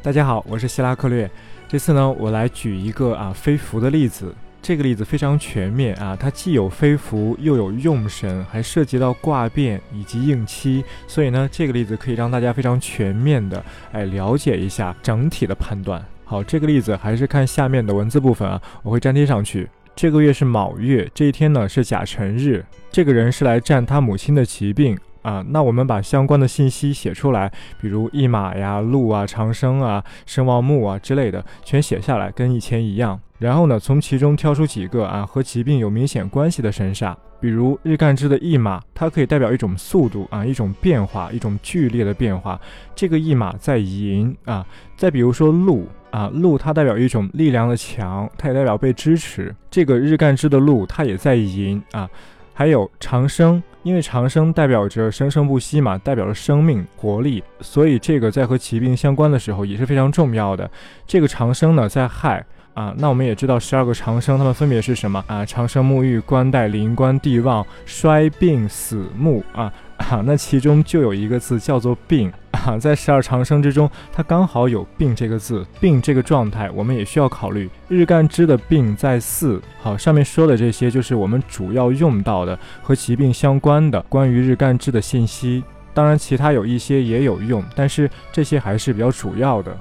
大家好，我是希拉克略。这次呢，我来举一个啊飞符的例子。这个例子非常全面啊，它既有飞符，又有用神，还涉及到卦变以及应期，所以呢，这个例子可以让大家非常全面的哎了解一下整体的判断。好，这个例子还是看下面的文字部分啊，我会粘贴上去。这个月是卯月，这一天呢是甲辰日，这个人是来占他母亲的疾病。啊，那我们把相关的信息写出来，比如驿马呀、鹿啊、长生啊、生旺木啊之类的，全写下来，跟以前一样。然后呢，从其中挑出几个啊和疾病有明显关系的神煞，比如日干支的驿马，它可以代表一种速度啊，一种变化，一种剧烈的变化。这个驿马在寅啊。再比如说鹿啊，鹿它代表一种力量的强，它也代表被支持。这个日干支的鹿，它也在寅啊。还有长生，因为长生代表着生生不息嘛，代表着生命活力，所以这个在和疾病相关的时候也是非常重要的。这个长生呢，在亥啊，那我们也知道十二个长生，他们分别是什么啊？长生沐浴、冠带临官、地旺、衰病死木啊。啊，那其中就有一个字叫做病啊，在十二长生之中，它刚好有病这个字，病这个状态，我们也需要考虑日干支的病在巳。好，上面说的这些就是我们主要用到的和疾病相关的关于日干支的信息。当然，其他有一些也有用，但是这些还是比较主要的。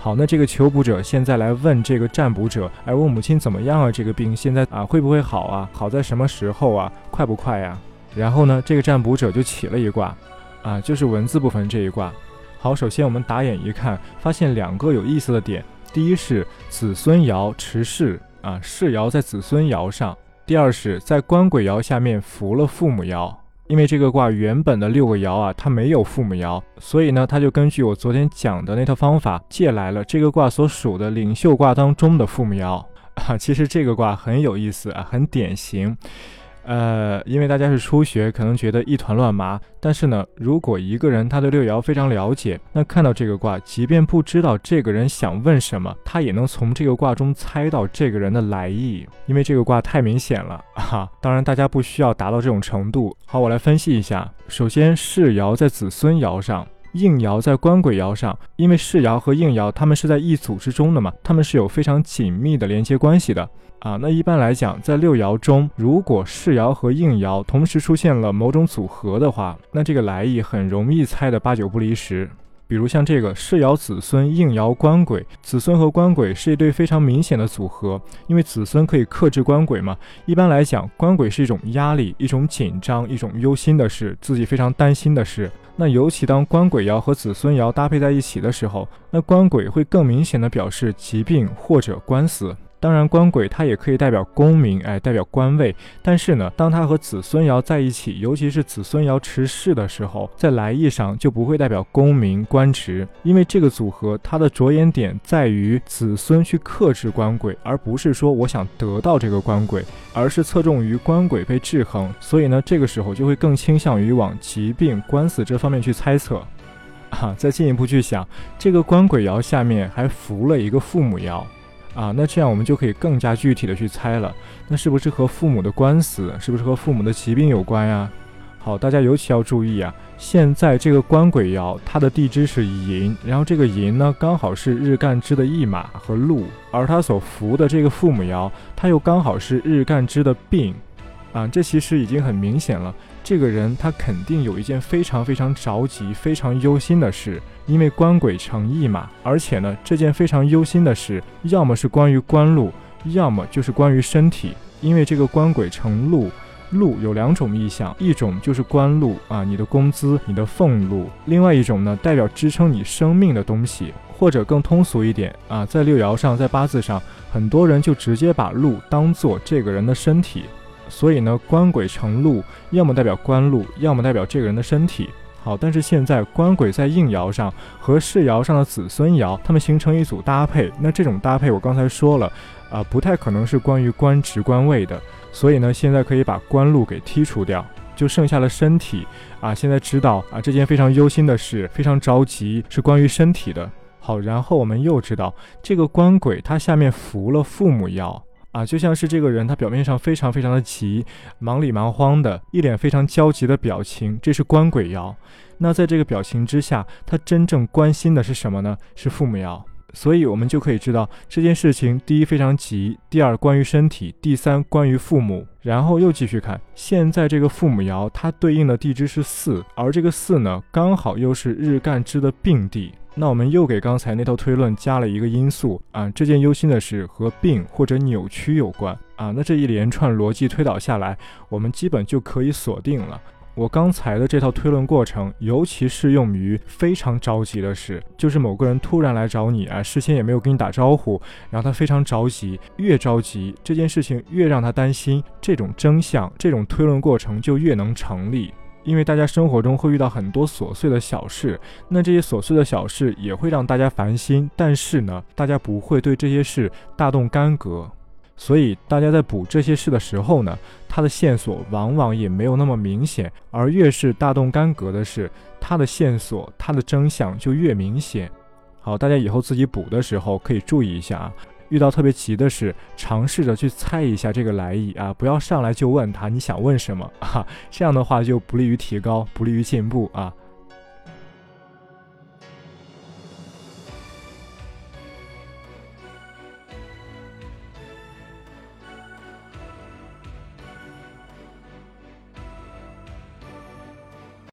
好，那这个求卜者现在来问这个占卜者，哎，我母亲怎么样啊？这个病现在啊会不会好啊？好在什么时候啊？快不快呀？然后呢，这个占卜者就起了一卦，啊，就是文字部分这一卦。好，首先我们打眼一看，发现两个有意思的点。第一是子孙爻持世，啊，世爻在子孙爻上；第二是在官鬼爻下面伏了父母爻。因为这个卦原本的六个爻啊，它没有父母爻，所以呢，他就根据我昨天讲的那套方法，借来了这个卦所属的领袖卦当中的父母爻。啊，其实这个卦很有意思啊，很典型。呃，因为大家是初学，可能觉得一团乱麻。但是呢，如果一个人他对六爻非常了解，那看到这个卦，即便不知道这个人想问什么，他也能从这个卦中猜到这个人的来意。因为这个卦太明显了啊！当然，大家不需要达到这种程度。好，我来分析一下。首先，世爻在子孙爻上，应爻在官鬼爻上。因为世爻和应爻，他们是在一组之中的嘛，他们是有非常紧密的连接关系的。啊，那一般来讲，在六爻中，如果世爻和应爻同时出现了某种组合的话，那这个来意很容易猜的八九不离十。比如像这个世爻子孙，应爻官鬼，子孙和官鬼是一对非常明显的组合，因为子孙可以克制官鬼嘛。一般来讲，官鬼是一种压力、一种紧张、一种忧心的事，自己非常担心的事。那尤其当官鬼爻和子孙爻搭配在一起的时候，那官鬼会更明显的表示疾病或者官司。当然，官鬼它也可以代表功名，哎，代表官位。但是呢，当它和子孙爻在一起，尤其是子孙爻持世的时候，在来意上就不会代表功名官职，因为这个组合它的着眼点在于子孙去克制官鬼，而不是说我想得到这个官鬼，而是侧重于官鬼被制衡。所以呢，这个时候就会更倾向于往疾病、官司这方面去猜测。啊，再进一步去想，这个官鬼爻下面还伏了一个父母爻。啊，那这样我们就可以更加具体的去猜了。那是不是和父母的官司，是不是和父母的疾病有关呀？好，大家尤其要注意啊！现在这个官鬼爻，它的地支是寅，然后这个寅呢，刚好是日干支的驿马和禄，而它所伏的这个父母爻，它又刚好是日干支的病。啊，这其实已经很明显了。这个人他肯定有一件非常非常着急、非常忧心的事，因为官鬼成驿嘛。而且呢，这件非常忧心的事，要么是关于官禄，要么就是关于身体。因为这个官鬼成禄，禄有两种意象，一种就是官禄啊，你的工资、你的俸禄；另外一种呢，代表支撑你生命的东西，或者更通俗一点啊，在六爻上，在八字上，很多人就直接把禄当做这个人的身体。所以呢，官鬼成禄，要么代表官禄，要么代表这个人的身体。好，但是现在官鬼在应爻上和世爻上的子孙爻，他们形成一组搭配。那这种搭配，我刚才说了，啊，不太可能是关于官职官位的。所以呢，现在可以把官禄给剔除掉，就剩下了身体。啊，现在知道啊，这件非常忧心的事，非常着急，是关于身体的。好，然后我们又知道，这个官鬼它下面伏了父母爻。啊，就像是这个人他表面上非常非常的急，忙里忙慌的，一脸非常焦急的表情，这是官鬼爻。那在这个表情之下，他真正关心的是什么呢？是父母爻。所以，我们就可以知道这件事情：第一，非常急；第二，关于身体；第三，关于父母。然后又继续看，现在这个父母爻，它对应的地支是巳，而这个巳呢，刚好又是日干支的病地。那我们又给刚才那套推论加了一个因素啊，这件忧心的事和病或者扭曲有关啊。那这一连串逻辑推导下来，我们基本就可以锁定了。我刚才的这套推论过程，尤其适用于非常着急的事，就是某个人突然来找你啊，事先也没有跟你打招呼，然后他非常着急，越着急这件事情越让他担心，这种真相，这种推论过程就越能成立。因为大家生活中会遇到很多琐碎的小事，那这些琐碎的小事也会让大家烦心，但是呢，大家不会对这些事大动干戈。所以大家在补这些事的时候呢，它的线索往往也没有那么明显，而越是大动干戈的事，它的线索、它的真相就越明显。好，大家以后自己补的时候可以注意一下啊，遇到特别急的事，尝试着去猜一下这个来意啊，不要上来就问他你想问什么啊，这样的话就不利于提高，不利于进步啊。